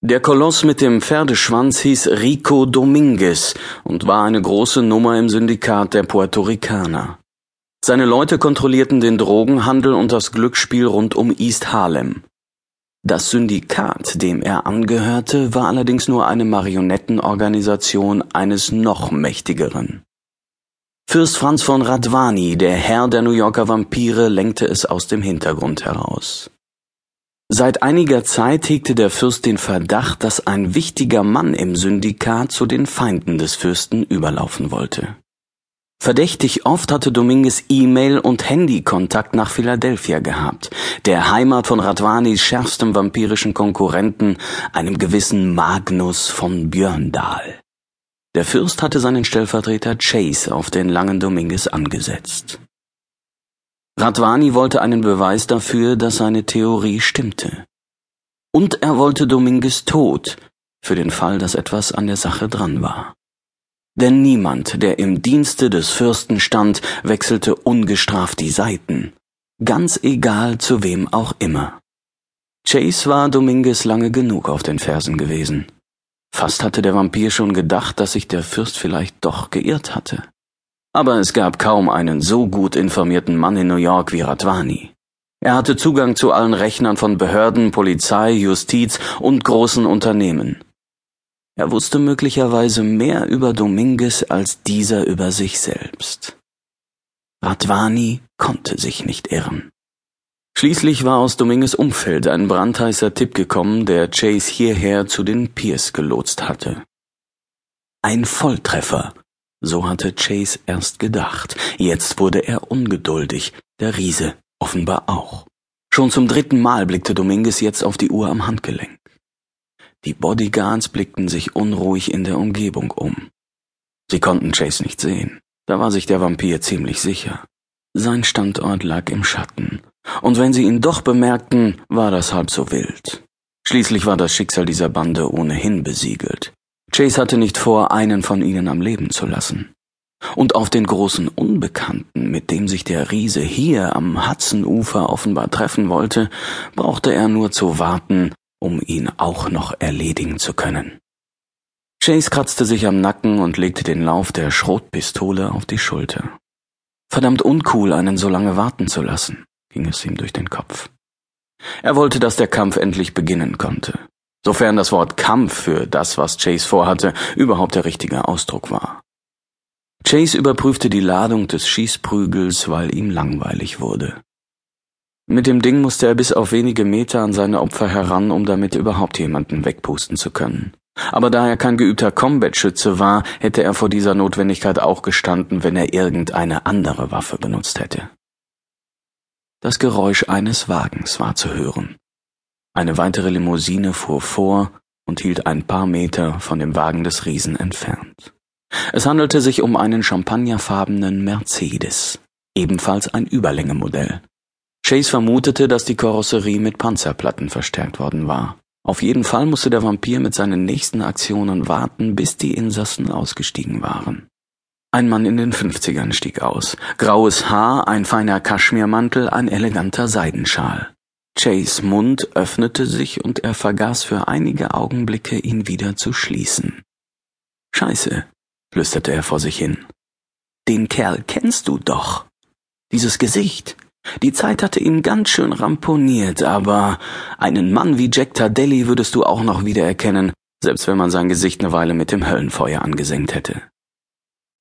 Der Koloss mit dem Pferdeschwanz hieß Rico Dominguez und war eine große Nummer im Syndikat der Puerto Ricaner. Seine Leute kontrollierten den Drogenhandel und das Glücksspiel rund um East Harlem. Das Syndikat, dem er angehörte, war allerdings nur eine Marionettenorganisation eines noch mächtigeren. Fürst Franz von Radwani, der Herr der New Yorker Vampire, lenkte es aus dem Hintergrund heraus. Seit einiger Zeit hegte der Fürst den Verdacht, dass ein wichtiger Mann im Syndikat zu den Feinden des Fürsten überlaufen wollte. Verdächtig oft hatte Dominguez E-Mail und Handykontakt nach Philadelphia gehabt, der Heimat von Radwanis schärfstem vampirischen Konkurrenten, einem gewissen Magnus von Björndal. Der Fürst hatte seinen Stellvertreter Chase auf den langen Dominguez angesetzt. Radwani wollte einen Beweis dafür, dass seine Theorie stimmte. Und er wollte Dominguez tot, für den Fall, dass etwas an der Sache dran war. Denn niemand, der im Dienste des Fürsten stand, wechselte ungestraft die Seiten, ganz egal zu wem auch immer. Chase war Dominguez lange genug auf den Fersen gewesen. Fast hatte der Vampir schon gedacht, dass sich der Fürst vielleicht doch geirrt hatte. Aber es gab kaum einen so gut informierten Mann in New York wie Radwani. Er hatte Zugang zu allen Rechnern von Behörden, Polizei, Justiz und großen Unternehmen. Er wusste möglicherweise mehr über Dominguez als dieser über sich selbst. Radwani konnte sich nicht irren. Schließlich war aus Dominguez Umfeld ein brandheißer Tipp gekommen, der Chase hierher zu den Piers gelotst hatte. Ein Volltreffer, so hatte Chase erst gedacht. Jetzt wurde er ungeduldig, der Riese offenbar auch. Schon zum dritten Mal blickte Dominguez jetzt auf die Uhr am Handgelenk. Die Bodyguards blickten sich unruhig in der Umgebung um. Sie konnten Chase nicht sehen. Da war sich der Vampir ziemlich sicher. Sein Standort lag im Schatten. Und wenn sie ihn doch bemerkten, war das halb so wild. Schließlich war das Schicksal dieser Bande ohnehin besiegelt. Chase hatte nicht vor, einen von ihnen am Leben zu lassen. Und auf den großen Unbekannten, mit dem sich der Riese hier am Hudsonufer offenbar treffen wollte, brauchte er nur zu warten, um ihn auch noch erledigen zu können. Chase kratzte sich am Nacken und legte den Lauf der Schrotpistole auf die Schulter. Verdammt uncool, einen so lange warten zu lassen, ging es ihm durch den Kopf. Er wollte, dass der Kampf endlich beginnen konnte sofern das Wort Kampf für das, was Chase vorhatte, überhaupt der richtige Ausdruck war. Chase überprüfte die Ladung des Schießprügels, weil ihm langweilig wurde. Mit dem Ding musste er bis auf wenige Meter an seine Opfer heran, um damit überhaupt jemanden wegpusten zu können. Aber da er kein geübter Combat-Schütze war, hätte er vor dieser Notwendigkeit auch gestanden, wenn er irgendeine andere Waffe benutzt hätte. Das Geräusch eines Wagens war zu hören. Eine weitere Limousine fuhr vor und hielt ein paar Meter von dem Wagen des Riesen entfernt. Es handelte sich um einen champagnerfarbenen Mercedes, ebenfalls ein Überlängemodell. Chase vermutete, dass die Karosserie mit Panzerplatten verstärkt worden war. Auf jeden Fall musste der Vampir mit seinen nächsten Aktionen warten, bis die Insassen ausgestiegen waren. Ein Mann in den Fünfzigern stieg aus. Graues Haar, ein feiner Kaschmirmantel, ein eleganter Seidenschal. Jays Mund öffnete sich und er vergaß für einige Augenblicke, ihn wieder zu schließen. Scheiße, flüsterte er vor sich hin. Den Kerl kennst du doch. Dieses Gesicht. Die Zeit hatte ihn ganz schön ramponiert, aber einen Mann wie Jack Tardelli würdest du auch noch wiedererkennen, selbst wenn man sein Gesicht eine Weile mit dem Höllenfeuer angesenkt hätte.